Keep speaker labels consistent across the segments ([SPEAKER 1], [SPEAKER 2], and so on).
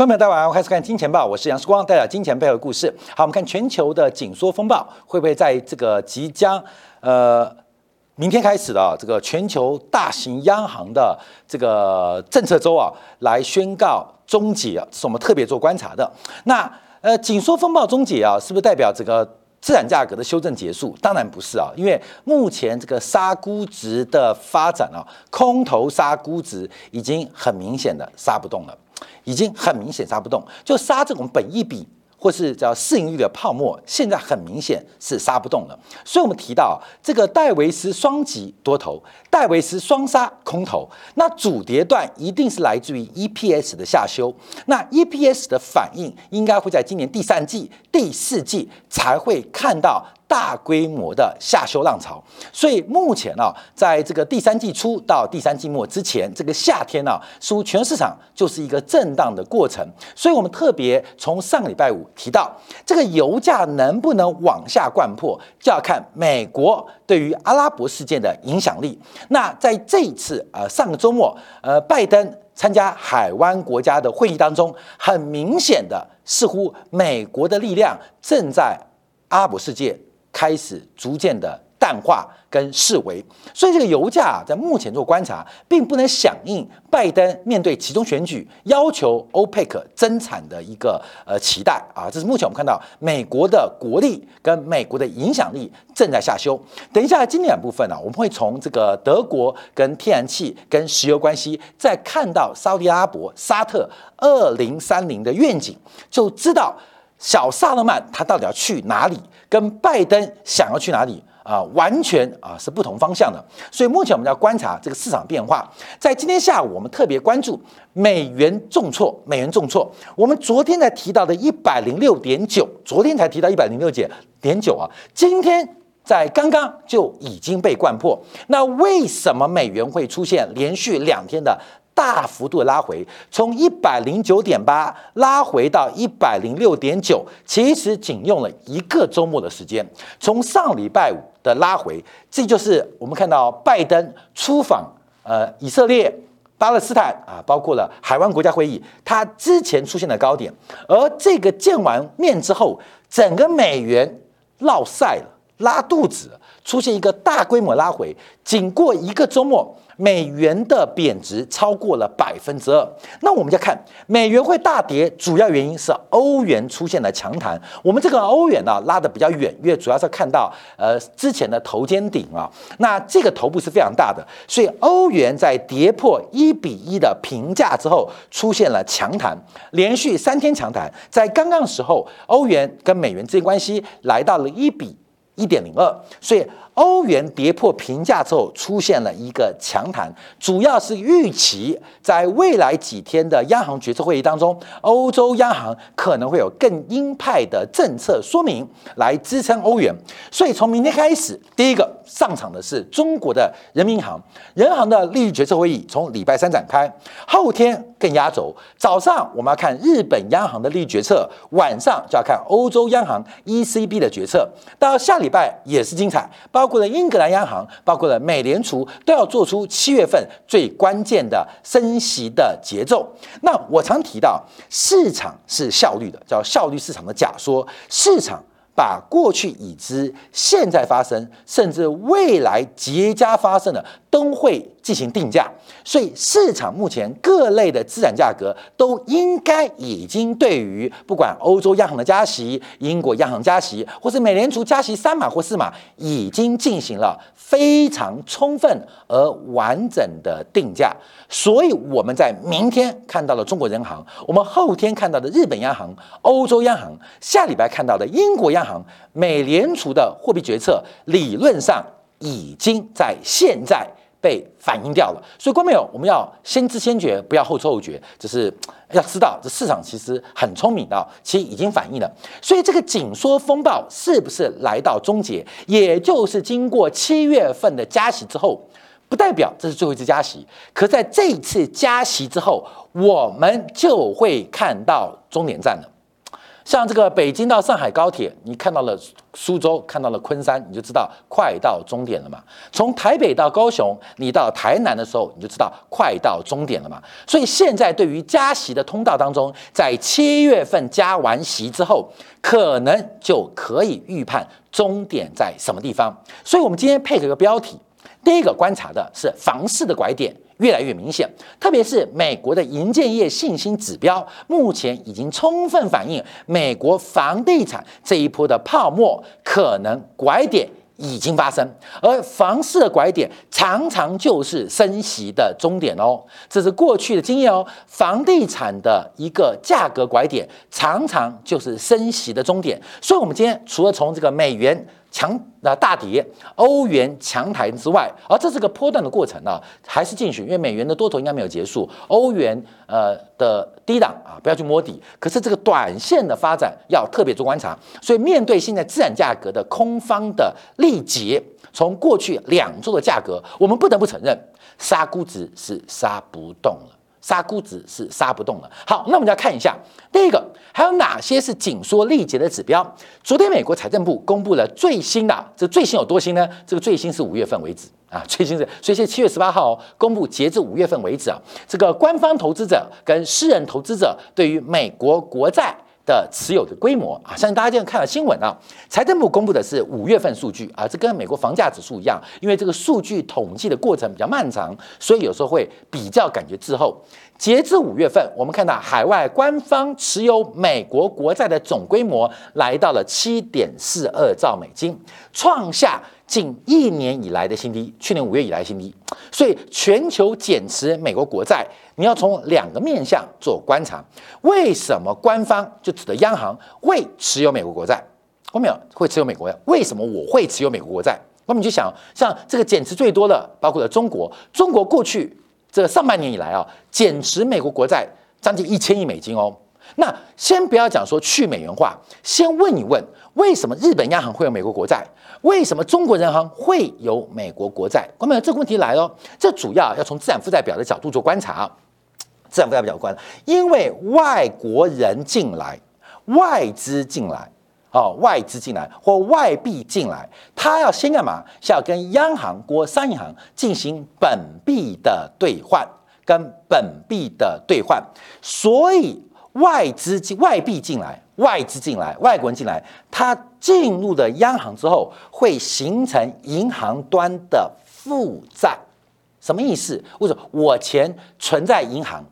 [SPEAKER 1] 观众朋友们，大家晚上好，开始看《金钱报》，我是杨世光，带来金钱背后的故事。好，我们看全球的紧缩风暴会不会在这个即将呃明天开始的这个全球大型央行的这个政策周啊来宣告终结？这是我们特别做观察的。那呃紧缩风暴终结啊，是不是代表这个资产价格的修正结束？当然不是啊，因为目前这个杀估值的发展啊，空头杀估值已经很明显的杀不动了。已经很明显杀不动，就杀这种本益比或是叫市盈率的泡沫，现在很明显是杀不动了。所以我们提到这个戴维斯双极多头，戴维斯双杀空头，那主跌段一定是来自于 EPS 的下修，那 EPS 的反应应该会在今年第三季、第四季才会看到。大规模的下修浪潮，所以目前呢，在这个第三季初到第三季末之前，这个夏天呢，似乎全市场就是一个震荡的过程。所以我们特别从上个礼拜五提到，这个油价能不能往下灌破，就要看美国对于阿拉伯事件的影响力。那在这一次呃上个周末，呃拜登参加海湾国家的会议当中，很明显的似乎美国的力量正在阿拉伯世界。开始逐渐的淡化跟示威，所以这个油价在目前做观察，并不能响应拜登面对其中选举要求欧佩克增产的一个呃期待啊。这是目前我们看到美国的国力跟美国的影响力正在下修。等一下经典部分呢，我们会从这个德国跟天然气跟石油关系，再看到沙特阿拉伯沙特二零三零的愿景，就知道。小萨勒曼他到底要去哪里？跟拜登想要去哪里啊？完全啊是不同方向的。所以目前我们要观察这个市场变化。在今天下午，我们特别关注美元重挫，美元重挫。我们昨天才提到的一百零六点九，昨天才提到一百零六点点九啊，今天在刚刚就已经被灌破。那为什么美元会出现连续两天的？大幅度的拉回，从一百零九点八拉回到一百零六点九，其实仅用了一个周末的时间。从上礼拜五的拉回，这就是我们看到拜登出访呃以色列、巴勒斯坦啊，包括了海湾国家会议，他之前出现的高点。而这个见完面之后，整个美元落晒了，拉肚子，出现一个大规模拉回，仅过一个周末。美元的贬值超过了百分之二，那我们再看美元会大跌，主要原因是欧元出现了强弹。我们这个欧元呢拉的比较远，因为主要是看到呃之前的头肩顶啊，那这个头部是非常大的，所以欧元在跌破一比一的平价之后出现了强弹，连续三天强弹，在刚刚时候欧元跟美元之间关系来到了一比一点零二，所以。欧元跌破平价之后，出现了一个强弹，主要是预期在未来几天的央行决策会议当中，欧洲央行可能会有更鹰派的政策说明来支撑欧元。所以从明天开始，第一个上场的是中国的人民银行，人行的利率决策会议从礼拜三展开，后天更压轴。早上我们要看日本央行的利率决策，晚上就要看欧洲央行 ECB 的决策。到下礼拜也是精彩。包括了英格兰央行，包括了美联储，都要做出七月份最关键的升息的节奏。那我常提到，市场是效率的，叫效率市场的假说。市场把过去已知、现在发生，甚至未来即将发生的，都会进行定价。所以市场目前各类的资产价格都应该已经对于不管欧洲央行的加息、英国央行加息，或是美联储加息三码或四码，已经进行了非常充分而完整的定价。所以我们在明天看到了中国人行，我们后天看到的日本央行、欧洲央行，下礼拜看到的英国央行、美联储的货币决策，理论上已经在现在。被反映掉了，所以观众朋友，我们要先知先觉，不要后知后觉，就是要知道这市场其实很聪明的，其实已经反映了。所以这个紧缩风暴是不是来到终结？也就是经过七月份的加息之后，不代表这是最后一次加息，可在这一次加息之后，我们就会看到终点站了。像这个北京到上海高铁，你看到了苏州，看到了昆山，你就知道快到终点了嘛。从台北到高雄，你到台南的时候，你就知道快到终点了嘛。所以现在对于加息的通道当中，在七月份加完息之后，可能就可以预判终点在什么地方。所以我们今天配合个标题，第一个观察的是房市的拐点。越来越明显，特别是美国的银建业信心指标，目前已经充分反映美国房地产这一波的泡沫可能拐点已经发生，而房市的拐点常常就是升息的终点哦，这是过去的经验哦。房地产的一个价格拐点常常就是升息的终点，所以，我们今天除了从这个美元。强那大跌，欧元强台之外，而这是个波段的过程呢，还是继续？因为美元的多头应该没有结束，欧元呃的低档啊，不要去摸底。可是这个短线的发展要特别做观察，所以面对现在资产价格的空方的力竭，从过去两周的价格，我们不得不承认，杀估值是杀不动了。杀估值是杀不动了。好，那我们就要看一下，第一个还有哪些是紧缩力竭的指标？昨天美国财政部公布了最新的，这最新有多新呢？这个最新是五月份为止啊，最新是，所以现在七月十八号公布，截至五月份为止啊，这个官方投资者跟私人投资者对于美国国债。的持有的规模啊，相信大家今天看了新闻啊，财政部公布的是五月份数据啊，这跟美国房价指数一样，因为这个数据统计的过程比较漫长，所以有时候会比较感觉滞后。截至五月份，我们看到海外官方持有美国国债的总规模来到了七点四二兆美金，创下。近一年以来的新低，去年五月以来新低，所以全球减持美国国债，你要从两个面向做观察。为什么官方就指的央行会持有美国国债？后面会持有美国债？为什么我会持有美国国债？那么你就想，像这个减持最多的，包括了中国，中国过去这上半年以来啊，减持美国国债将近一千亿美金哦。那先不要讲说去美元化，先问一问，为什么日本央行会有美国国债？为什么中国人行会有美国国债？我们这个问题来了，这主要要从资产负债表的角度做观察。资产负债表观，因为外国人进来，外资进来，哦，外资进来或外币进来，他要先干嘛？是要跟央行或商业银行进行本币的兑换，跟本币的兑换，所以。外资进外币进来，外资进来，外国人进来，它进入了央行之后，会形成银行端的负债，什么意思？为什么我钱存在银行，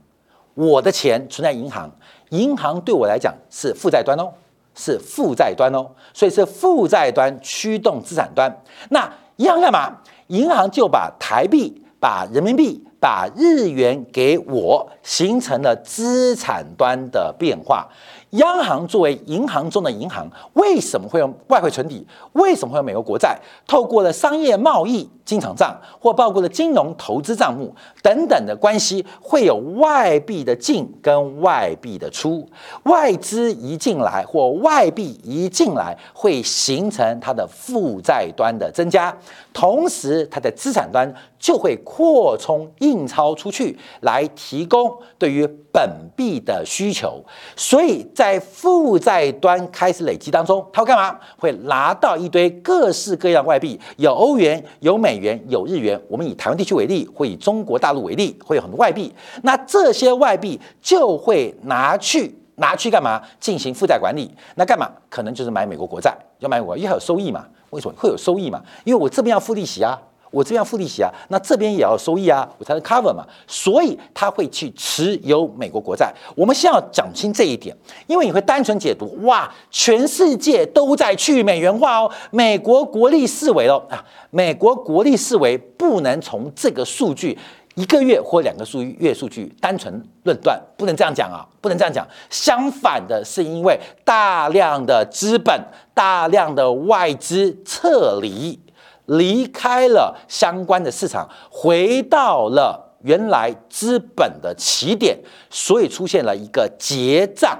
[SPEAKER 1] 我的钱存在银行，银行对我来讲是负债端哦，是负债端哦，所以是负债端驱动资产端。那银行干嘛？银行就把台币、把人民币。把日元给我，形成了资产端的变化。央行作为银行中的银行，为什么会用外汇存底？为什么会有美国国债？透过了商业贸易经常账，或包括了金融投资账目等等的关系，会有外币的进跟外币的出。外资一进来或外币一进来，会形成它的负债端的增加，同时它的资产端就会扩充印钞出去，来提供对于本币的需求。所以。在负债端开始累积当中，他会干嘛？会拿到一堆各式各样外币，有欧元，有美元，有日元。我们以台湾地区为例，会以中国大陆为例，会有很多外币。那这些外币就会拿去拿去干嘛？进行负债管理。那干嘛？可能就是买美国国债，要买美国，因为有收益嘛。为什么会有收益嘛？因为我这边要付利息啊。我这边要付利息啊，那这边也要收益啊，我才能 cover 嘛，所以他会去持有美国国债。我们先要讲清这一点，因为你会单纯解读，哇，全世界都在去美元化哦，美国国力四维哦啊，美国国力四维不能从这个数据一个月或两个数月数据单纯论断，不能这样讲啊，不能这样讲。相反的是，因为大量的资本、大量的外资撤离。离开了相关的市场，回到了原来资本的起点，所以出现了一个结账、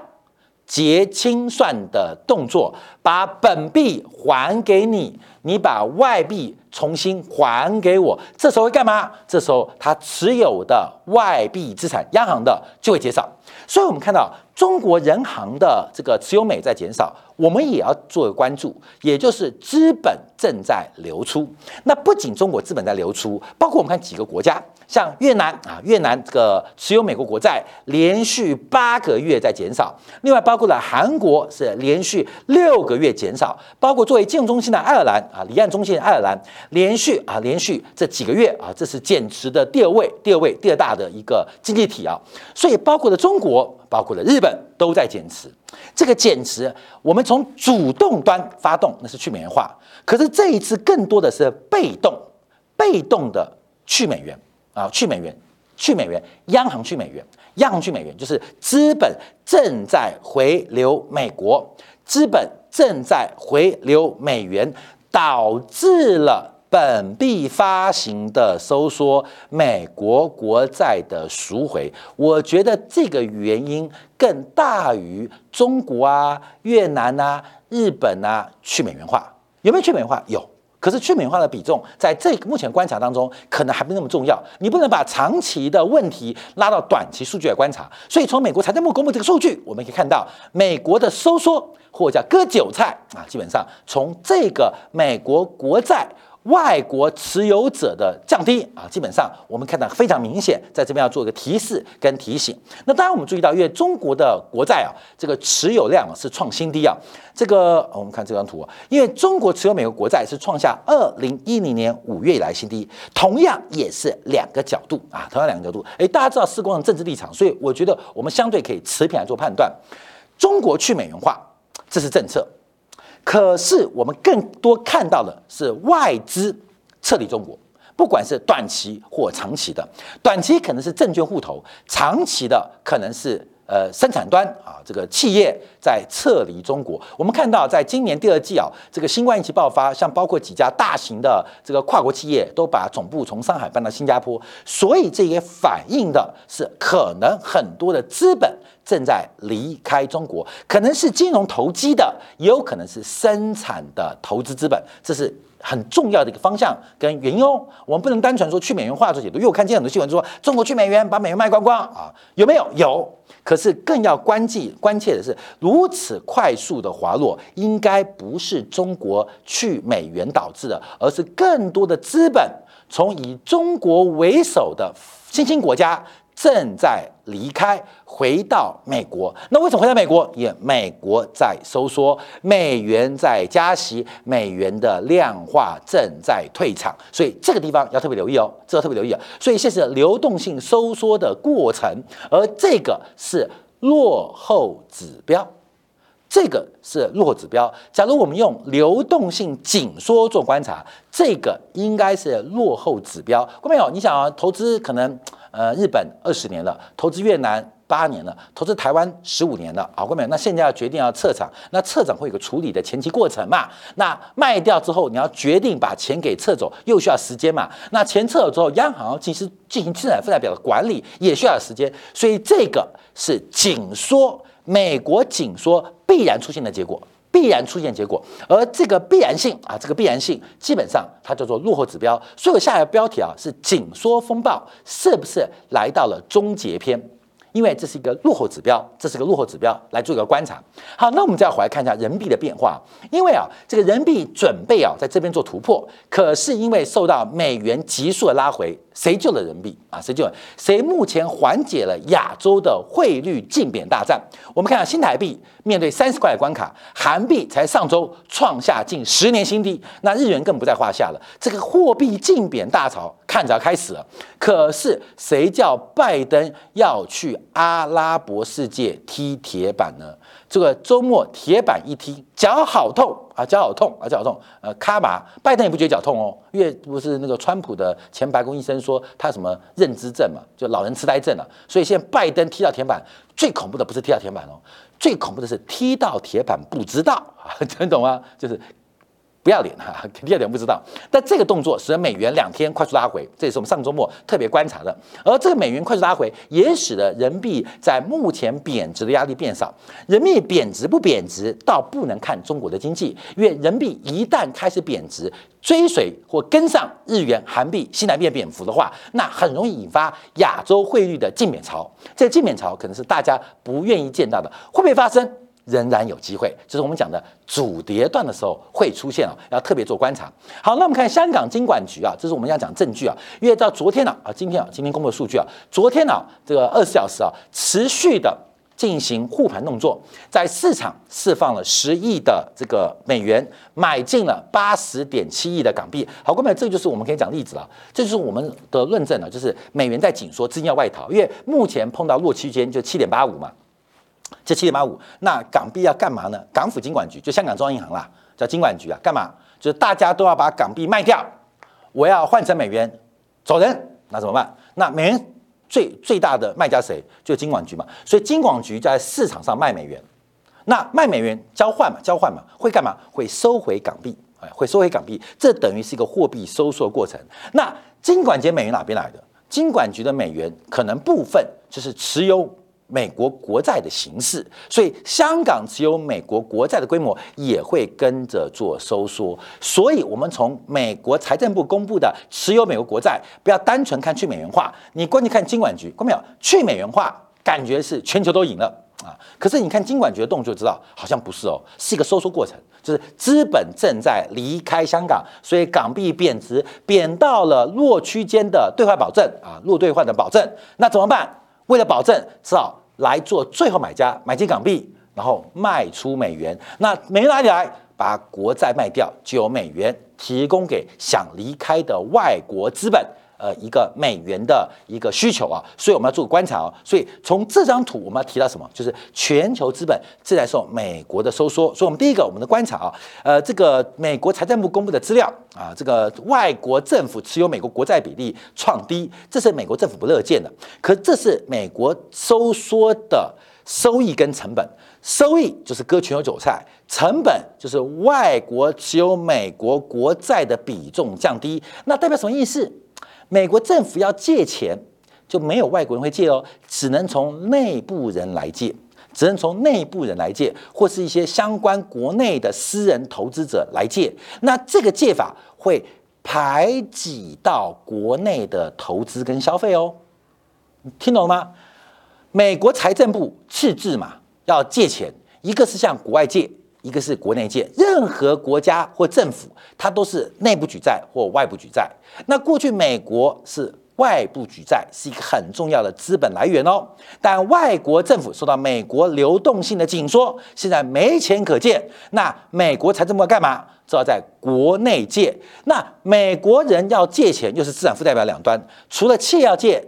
[SPEAKER 1] 结清算的动作，把本币还给你，你把外币重新还给我。这时候会干嘛？这时候他持有的外币资产，央行的就会减少。所以我们看到中国人行的这个持有美在减少，我们也要做个关注，也就是资本正在流出。那不仅中国资本在流出，包括我们看几个国家。像越南啊，越南这个持有美国国债连续八个月在减少，另外包括了韩国是连续六个月减少，包括作为金融中心的爱尔兰啊，离岸中心的爱尔兰连续啊连续这几个月啊，这是减持的第二位，第二位第二大的一个经济体啊，所以包括了中国，包括了日本都在减持。这个减持，我们从主动端发动那是去美元化，可是这一次更多的是被动，被动的去美元。啊，去美元，去美元，央行去美元，央行去美元，就是资本正在回流美国，资本正在回流美元，导致了本币发行的收缩，美国国债的赎回。我觉得这个原因更大于中国啊、越南啊、日本啊去美元化，有没有去美元化？有。可是去美元化的比重，在这个目前观察当中，可能还不那么重要。你不能把长期的问题拉到短期数据来观察。所以从美国财政部公布这个数据，我们可以看到，美国的收缩或者叫割韭菜啊，基本上从这个美国国债。外国持有者的降低啊，基本上我们看到非常明显，在这边要做一个提示跟提醒。那当然我们注意到，因为中国的国债啊，这个持有量是创新低啊。这个我们看这张图，因为中国持有美国国债是创下二零一零年五月以来新低，同样也是两个角度啊，同样两个角度。哎，大家知道四光的政治立场，所以我觉得我们相对可以持平来做判断。中国去美元化，这是政策。可是我们更多看到的是外资撤离中国，不管是短期或长期的，短期可能是证券户头，长期的可能是呃生产端啊，这个企业在撤离中国。我们看到，在今年第二季啊，这个新冠疫情爆发，像包括几家大型的这个跨国企业都把总部从上海搬到新加坡，所以这也反映的是可能很多的资本。正在离开中国，可能是金融投机的，也有可能是生产的投资资本，这是很重要的一个方向跟原因哦。我们不能单纯说去美元化做解读，因为我看见很多新闻说中国去美元，把美元卖光光啊，有没有？有。可是更要关记关切的是，如此快速的滑落，应该不是中国去美元导致的，而是更多的资本从以中国为首的新兴国家。正在离开，回到美国。那为什么回到美国？也美国？在收缩，美元在加息，美元的量化正在退场，所以这个地方要特别留意哦，这个特别留意啊。所以这是流动性收缩的过。程，而这个是落后指标，这个是落后指标。假如我们用流动性紧缩做观察，这个应该是落后指标。各位朋友，你想啊，投资可能。呃，日本二十年了，投资越南八年了，投资台湾十五年了，好，各位，那现在要决定要撤场，那撤场会有个处理的前期过程嘛？那卖掉之后，你要决定把钱给撤走，又需要时间嘛？那钱撤走之后，央行其实进行资产负债表的管理也需要时间，所以这个是紧缩，美国紧缩必然出现的结果。必然出现结果，而这个必然性啊，这个必然性基本上它叫做落后指标。所以我下一个标题啊是紧缩风暴是不是来到了终结篇？因为这是一个落后指标，这是个落后指标来做一个观察。好，那我们再回来看一下人民币的变化。因为啊，这个人民币准备啊在这边做突破，可是因为受到美元急速的拉回。谁救了人民币啊？谁救了？谁目前缓解了亚洲的汇率竞贬大战？我们看下新台币面对三十块的关卡，韩币才上周创下近十年新低，那日元更不在话下了。这个货币竞贬大潮看着要开始了。可是谁叫拜登要去阿拉伯世界踢铁板呢？这个周末铁板一踢，脚好痛啊，脚好痛啊，脚好痛。呃，卡马拜登也不觉得脚痛哦，因为不是那个川普的前白宫医生说他什么认知症嘛，就老人痴呆症了。所以现在拜登踢到铁板，最恐怖的不是踢到铁板哦，最恐怖的是踢到铁板不知道啊，听懂吗？就是不要脸哈，第二点不知道。但这个动作使得美元两天快速拉回，这也是我们上周末特别观察的。而这个美元快速拉回，也使得人民币在目前贬值的压力变少。人民币贬值不贬值，倒不能看中国的经济，因为人民币一旦开始贬值，追随或跟上日元、韩币、新台币贬幅的话，那很容易引发亚洲汇率的净贬潮。这净贬潮可能是大家不愿意见到的，会不会发生？仍然有机会，这是我们讲的主跌段的时候会出现啊，要特别做观察。好，那我们看香港金管局啊，这是我们要讲证据啊，因为到昨天呢啊，今天啊，今天公布的数据啊，昨天呢这个二十四小时啊，持续的进行护盘动作，在市场释放了十亿的这个美元，买进了八十点七亿的港币。好，各位，这就是我们可以讲例子了，这就是我们的论证了，就是美元在紧缩，资金要外逃，因为目前碰到弱区间就七点八五嘛。这七点八五，那港币要干嘛呢？港府金管局就香港中央银行啦，叫金管局啊，干嘛？就是大家都要把港币卖掉，我要换成美元，走人，那怎么办？那美元最最大的卖家谁？就金管局嘛。所以金管局在市场上卖美元，那卖美元交换嘛，交换嘛，会干嘛？会收回港币，哎，会收回港币，这等于是一个货币收缩过程。那金管局美元哪边来的？金管局的美元可能部分就是持有。美国国债的形式，所以香港持有美国国债的规模也会跟着做收缩。所以，我们从美国财政部公布的持有美国国债，不要单纯看去美元化，你关键看金管局，看没有？去美元化感觉是全球都赢了啊，可是你看金管局的动作，知道好像不是哦，是一个收缩过程，就是资本正在离开香港，所以港币贬值，贬到了弱区间的兑换保证啊，弱兑换的保证，那怎么办？为了保证，只好来做最后买家，买进港币，然后卖出美元。那美元哪里来？把国债卖掉，就有美元提供给想离开的外国资本。呃，一个美元的一个需求啊，所以我们要做个观察哦。所以从这张图，我们要提到什么？就是全球资本正在受美国的收缩。所以，我们第一个，我们的观察啊，呃，这个美国财政部公布的资料啊，这个外国政府持有美国国债比例创低，这是美国政府不乐见的。可这是美国收缩的收益跟成本，收益就是割全球韭菜，成本就是外国持有美国国债的比重降低。那代表什么意思？美国政府要借钱，就没有外国人会借哦，只能从内部人来借，只能从内部人来借，或是一些相关国内的私人投资者来借。那这个借法会排挤到国内的投资跟消费哦，听懂了吗？美国财政部赤字嘛，要借钱，一个是向国外借。一个是国内借，任何国家或政府，它都是内部举债或外部举债。那过去美国是外部举债，是一个很重要的资本来源哦。但外国政府受到美国流动性的紧缩，现在没钱可借，那美国财政部干嘛？只好在国内借。那美国人要借钱，又是资产负债表两端，除了企业要借，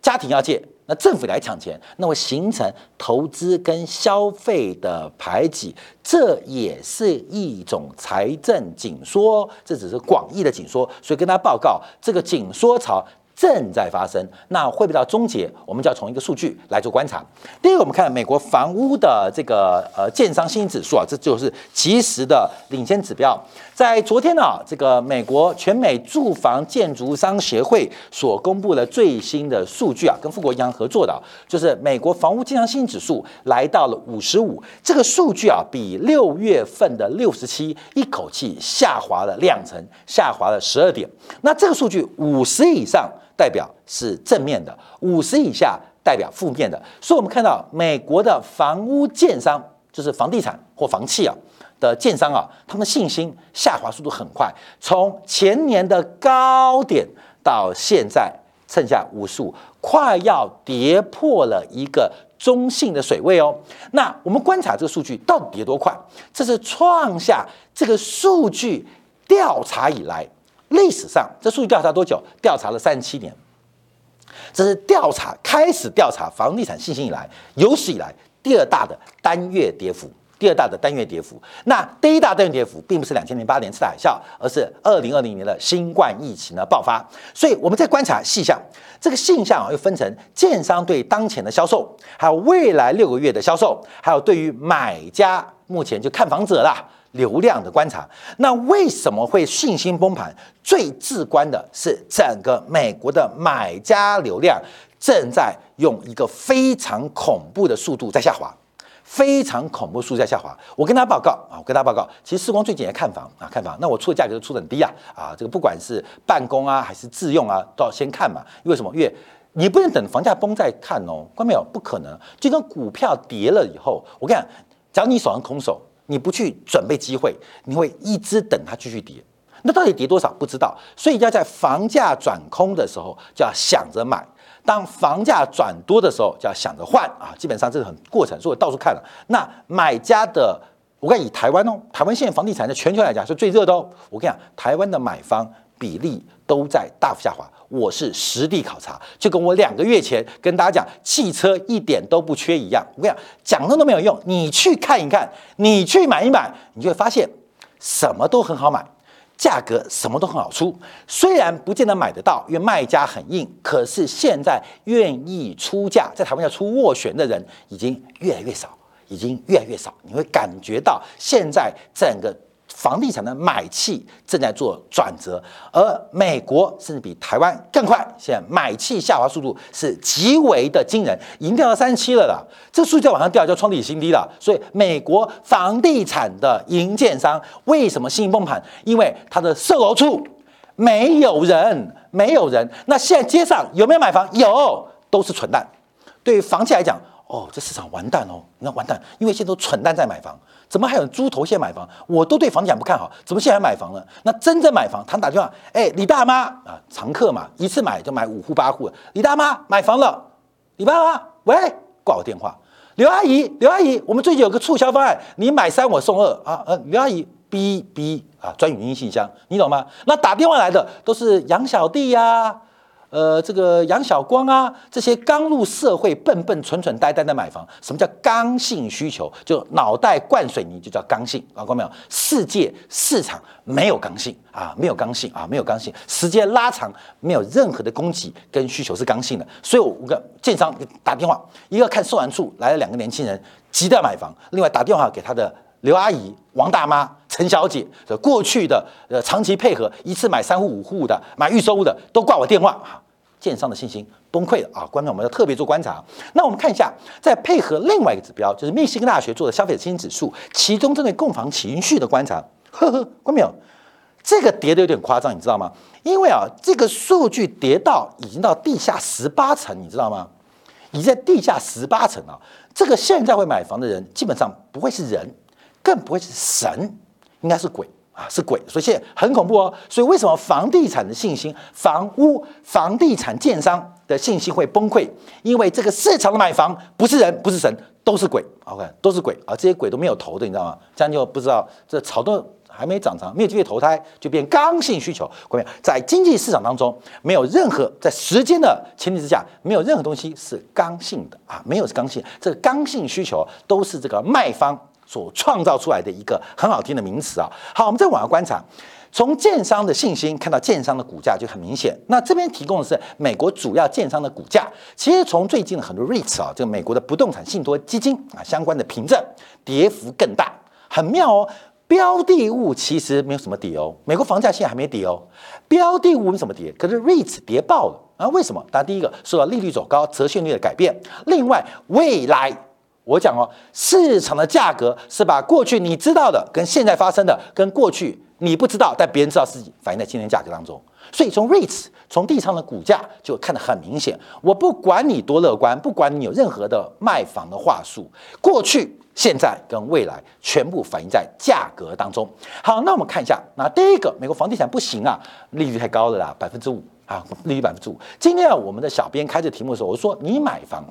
[SPEAKER 1] 家庭要借。那政府来抢钱，那会形成投资跟消费的排挤，这也是一种财政紧缩，这只是广义的紧缩，所以跟大家报告，这个紧缩潮。正在发生，那会不会到终结？我们就要从一个数据来做观察。第一个，我们看美国房屋的这个呃建商信心指数啊，这就是及时的领先指标。在昨天呢，这个美国全美住房建筑商协会所公布的最新的数据啊，跟富国银行合作的，就是美国房屋建商信心指数来到了五十五。这个数据啊，比六月份的六十七一口气下滑了两成，下滑了十二点。那这个数据五十以上。代表是正面的，五十以下代表负面的，所以我们看到美国的房屋建商，就是房地产或房企啊的建商啊，他们的信心下滑速度很快，从前年的高点到现在剩下五十五，快要跌破了一个中性的水位哦。那我们观察这个数据到底跌多快？这是创下这个数据调查以来。历史上，这数据调查多久？调查了三十七年。这是调查开始调查房地产信心以来有史以来第二大的单月跌幅。第二大的单月跌幅。那第一大单月跌幅并不是两千零八年次贷海啸，而是二零二零年的新冠疫情的爆发。所以我们在观察细项，这个现象啊，又分成建商对当前的销售，还有未来六个月的销售，还有对于买家目前就看房者啦。流量的观察。那为什么会信心崩盘？最至关的是整个美国的买家流量正在用一个非常恐怖的速度在下滑。非常恐怖，数字在下滑。我跟大家报告啊，我跟大家报告，其实世光最近也看房啊，看房。那我出的价格都出的很低啊，啊，这个不管是办公啊，还是自用啊，都要先看嘛。因为什么？因为你不能等房价崩再看哦，关没有？不可能。就跟股票跌了以后，我跟你讲，只要你手上空手，你不去准备机会，你会一直等它继续跌。那到底跌多少不知道，所以要在房价转空的时候，就要想着买。当房价转多的时候，就要想着换啊，基本上这是很过程，所以我到处看了。那买家的，我跟以台湾哦，台湾现在房地产在全球来讲是最热的哦。我跟你讲，台湾的买方比例都在大幅下滑，我是实地考察，就跟我两个月前跟大家讲汽车一点都不缺一样。我跟你讲，讲了都没有用，你去看一看，你去买一买，你就会发现什么都很好买。价格什么都很好出，虽然不见得买得到，因为卖家很硬，可是现在愿意出价，在台湾要出斡旋的人已经越来越少，已经越来越少。你会感觉到现在整个。房地产的买气正在做转折，而美国甚至比台湾更快。现在买气下滑速度是极为的惊人，已经掉到三十七了啦。这数据再往上掉，就创历史新低了。所以，美国房地产的营建商为什么信心崩盘？因为它的售楼处没有人，没有人。那现在街上有没有买房？有，都是蠢蛋。对于房企来讲，哦，这市场完蛋哦，你看完蛋，因为现在都蠢蛋在买房。怎么还有猪头线买房？我都对房地产不看好，怎么现在还买房了？那真正买房，他打电话，哎，李大妈啊，常客嘛，一次买就买五户八户。李大妈买房了，李大妈，喂，挂我电话。刘阿姨，刘阿姨，我们最近有个促销方案，你买三我送二啊。呃，刘阿姨，B B 啊，专语音信箱，你懂吗？那打电话来的都是杨小弟呀。呃，这个杨晓光啊，这些刚入社会、笨笨蠢蠢呆呆的买房，什么叫刚性需求？就脑袋灌水泥就叫刚性，看到没有？世界市场没有刚性啊，没有刚性啊，没有刚性。时间拉长，没有任何的供给跟需求是刚性的。所以，我个建商打电话，一个看售完处来了两个年轻人，急着买房；另外打电话给他的刘阿姨、王大妈、陈小姐，过去的呃长期配合，一次买三户五户的，买预售屋的，都挂我电话建商的信心崩溃了啊！观众，我们要特别做观察。那我们看一下，再配合另外一个指标，就是密西根大学做的消费者信心指数，其中针对购房情绪的观察。呵呵，观众没有？这个跌的有点夸张，你知道吗？因为啊，这个数据跌到已经到地下十八层，你知道吗？已在地下十八层啊！这个现在会买房的人，基本上不会是人，更不会是神，应该是鬼。啊，是鬼，所以现在很恐怖哦。所以为什么房地产的信心、房屋、房地产建商的信心会崩溃？因为这个市场的买房不是人，不是神，都是鬼。OK，都是鬼啊！这些鬼都没有头的，你知道吗？这样就不知道这草都还没长长，没有机会投胎，就变刚性需求。各位，在经济市场当中，没有任何在时间的前提之下，没有任何东西是刚性的啊，没有是刚性。这个刚性需求都是这个卖方。所创造出来的一个很好听的名词啊，好，我们再往下观察，从建商的信心看到建商的股价就很明显。那这边提供的是美国主要建商的股价，其实从最近的很多 REITs 啊，这个美国的不动产信托基金啊相关的凭证，跌幅更大，很妙哦。标的物其实没有什么跌哦，美国房价现在还没跌哦，标的物没什么跌，可是 REITs 跌爆了啊？为什么？大家第一个受到利率走高、折现率的改变，另外未来。我讲哦，市场的价格是把过去你知道的跟现在发生的，跟过去你不知道但别人知道自己反映在今天价格当中。所以从 REITs 从地上的股价就看得很明显。我不管你多乐观，不管你有任何的卖房的话术，过去、现在跟未来全部反映在价格当中。好，那我们看一下，那第一个，美国房地产不行啊，利率太高了啦，百分之五啊，利率百分之五。今天啊，我们的小编开这题目的时候，我说你买房。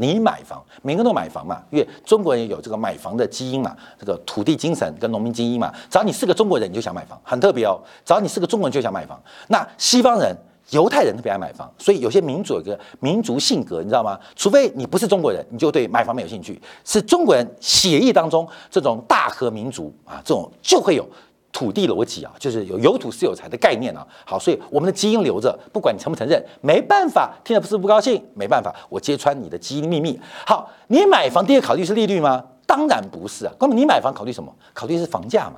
[SPEAKER 1] 你买房，每个人都买房嘛，因为中国人有这个买房的基因嘛，这个土地精神跟农民基因嘛。只要你是个中国人，你就想买房，很特别哦。只要你是个中国人，就想买房。那西方人、犹太人特别爱买房，所以有些民族有个民族性格，你知道吗？除非你不是中国人，你就对买房没有兴趣。是中国人血液当中这种大和民族啊，这种就会有。土地逻辑啊，就是有有土是有财的概念啊。好，所以我们的基因留着，不管你承不承认，没办法，听了不是不高兴，没办法，我揭穿你的基因秘密。好，你买房第一个考虑是利率吗？当然不是啊，哥们，你买房考虑什么？考虑是房价嘛。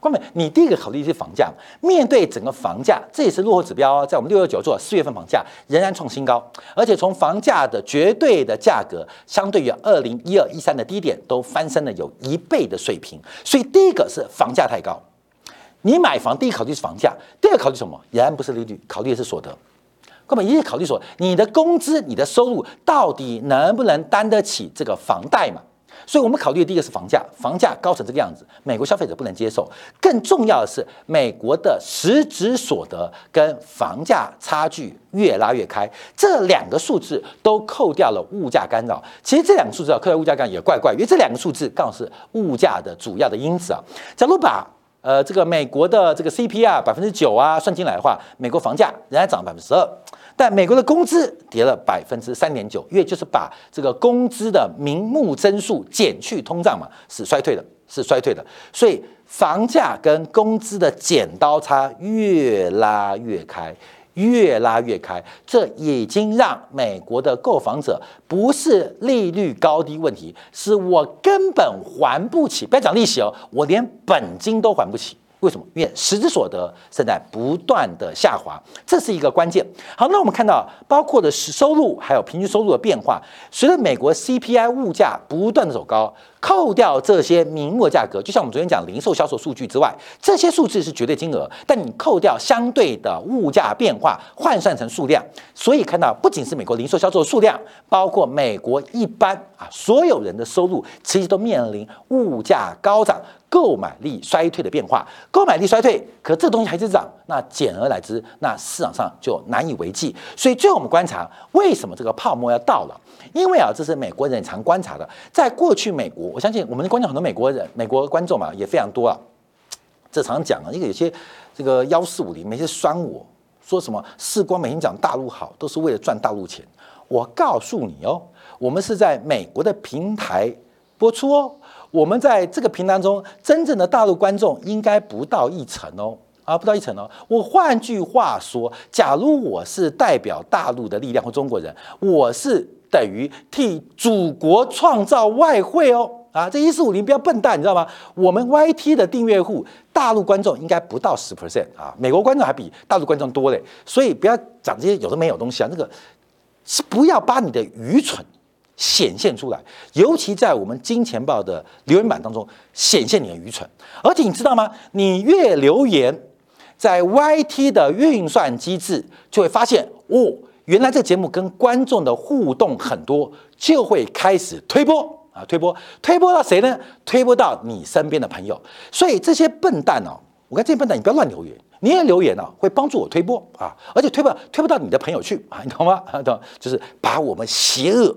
[SPEAKER 1] 哥们，你第一个考虑是房价。面对整个房价，这也是落后指标哦。在我们六月九做四月份房价仍然创新高，而且从房价的绝对的价格，相对于二零一二一三的低点，都翻身了有一倍的水平。所以第一个是房价太高。你买房第一考虑是房价，第二考虑什么？仍然不是利率，考虑的是所得。根本，一切考虑说你的工资、你的收入到底能不能担得起这个房贷嘛？所以，我们考虑的第一个是房价，房价高成这个样子，美国消费者不能接受。更重要的是，美国的实质所得跟房价差距越拉越开，这两个数字都扣掉了物价干扰。其实这两个数字啊，扣掉物价干扰也怪怪，因为这两个数字刚好是物价的主要的因子啊。假如把呃这个美国的这个 CPI 百分之九啊算进来的话，美国房价仍然涨百分之十二。但美国的工资跌了百分之三点九，因为就是把这个工资的名目增速减去通胀嘛，是衰退的，是衰退的。所以房价跟工资的剪刀差越拉越开，越拉越开，这已经让美国的购房者不是利率高低问题，是我根本还不起，不要讲利息哦，我连本金都还不起。为什么？因为实质所得正在不断的下滑，这是一个关键。好，那我们看到包括的是收入还有平均收入的变化，随着美国 CPI 物价不断的走高，扣掉这些名目价格，就像我们昨天讲零售销售数据之外，这些数字是绝对金额，但你扣掉相对的物价变化，换算成数量，所以看到不仅是美国零售销售数量，包括美国一般啊所有人的收入，其实都面临物价高涨。购买力衰退的变化，购买力衰退，可这东西还是涨，那简而来之，那市场上就难以为继。所以最后我们观察，为什么这个泡沫要到了？因为啊，这是美国人常观察的，在过去美国，我相信我们的观众很多美国人、美国观众嘛也非常多啊。这常讲啊，因为有些这个幺四五零，每次酸我说什么，世光每天讲大陆好，都是为了赚大陆钱。我告诉你哦，我们是在美国的平台播出哦。我们在这个平台中，真正的大陆观众应该不到一成哦，啊，不到一成哦。我换句话说，假如我是代表大陆的力量或中国人，我是等于替祖国创造外汇哦，啊，这一四五零不要笨蛋，你知道吗？我们 YT 的订阅户，大陆观众应该不到十 percent 啊，美国观众还比大陆观众多嘞，所以不要讲这些有的没有东西啊，那个是不要把你的愚蠢。显现出来，尤其在我们金钱豹的留言板当中显现你的愚蠢。而且你知道吗？你越留言，在 YT 的运算机制就会发现，哦，原来这节目跟观众的互动很多，就会开始推播啊，推播，推播到谁呢？推播到你身边的朋友。所以这些笨蛋哦，我看这些笨蛋，你不要乱留言，你也留言哦，会帮助我推播啊，而且推不推不到你的朋友去啊，你懂吗？懂，就是把我们邪恶。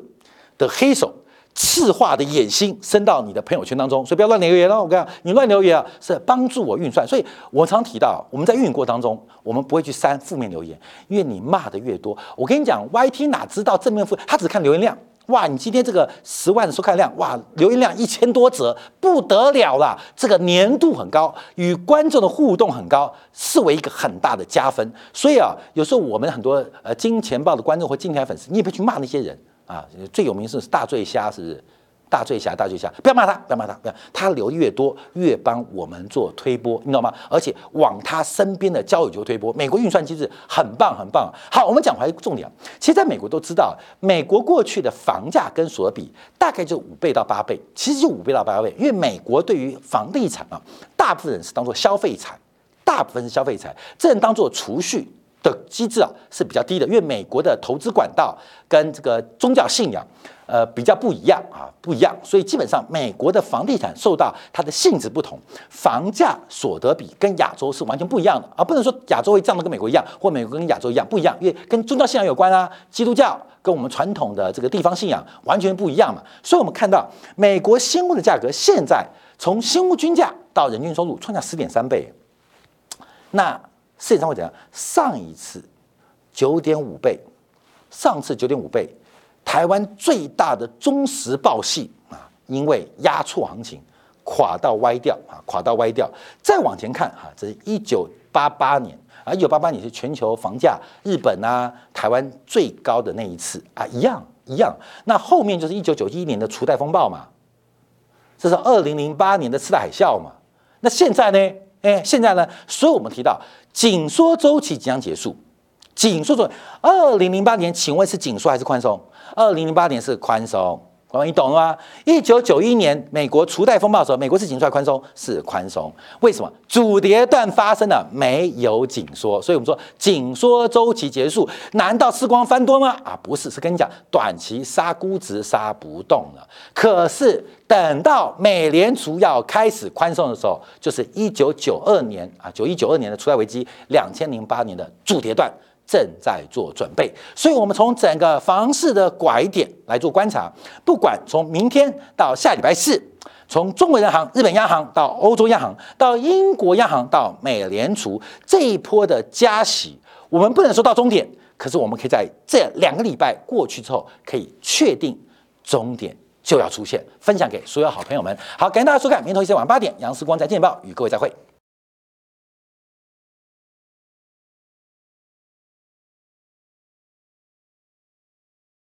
[SPEAKER 1] 的黑手，赤化的野心伸到你的朋友圈当中，所以不要乱留言了。我跟你讲，你乱留言啊，是帮助我运算。所以我常提到，我们在运营过程当中，我们不会去删负面留言，因为你骂的越多，我跟你讲，YT 哪知道正面负，他只看留言量。哇，你今天这个十万的收看量，哇，留言量一千多则，不得了了。这个粘度很高，与观众的互动很高，视为一个很大的加分。所以啊，有时候我们很多呃金钱豹的观众或金钱粉丝，你也不去骂那些人。啊，最有名是大醉虾，是不是？大醉虾，大醉虾，不要骂他，不要骂他，不要。他留越多，越帮我们做推波，你知道吗？而且往他身边的交友就推波。美国运算机制很棒，很棒。好，我们讲回重点。其实在美国都知道，美国过去的房价跟所得比大概就五倍到八倍，其实就五倍到八倍。因为美国对于房地产啊，大部分人是当做消费财，大部分是消费财，这人当做储蓄。的机制啊是比较低的，因为美国的投资管道跟这个宗教信仰，呃比较不一样啊，不一样，所以基本上美国的房地产受到它的性质不同，房价所得比跟亚洲是完全不一样的，而不能说亚洲会降得跟美国一样，或美国跟亚洲一样不一样，因为跟宗教信仰有关啊，基督教跟我们传统的这个地方信仰完全不一样嘛，所以我们看到美国新屋的价格现在从新屋均价到人均收入创下十点三倍，那。世界上会怎样？上一次九点五倍，上次九点五倍，台湾最大的中时报系啊，因为压错行情，垮到歪掉啊，垮到歪掉。再往前看啊，这是一九八八年啊，一九八八年是全球房价日本啊、台湾最高的那一次啊，一样一样。那后面就是一九九一年的初代风暴嘛，这是二零零八年的次贷海啸嘛？那现在呢？哎，现在呢？所以我们提到紧缩周期即将结束。紧缩周，二零零八年，请问是紧缩还是宽松？二零零八年是宽松。你懂了吗？一九九一年美国除贷风暴的时候，美国是紧缩宽松？是宽松。为什么？主跌段发生了，没有紧缩，所以我们说紧缩周期结束。难道时光翻多吗？啊，不是，是跟你讲短期杀估值杀不动了。可是等到美联储要开始宽松的时候，就是一九九二年啊，九一九二年的除贷危机，两千零八年的主跌段。正在做准备，所以，我们从整个房市的拐点来做观察。不管从明天到下礼拜四，从中国央行、日本央行到欧洲央行，到英国央行，到美联储这一波的加息，我们不能说到终点，可是我们可以在这两个礼拜过去之后，可以确定终点就要出现。分享给所有好朋友们。好，感谢大家收看《明天同一线晚八点》，杨思光在电报与各位再会。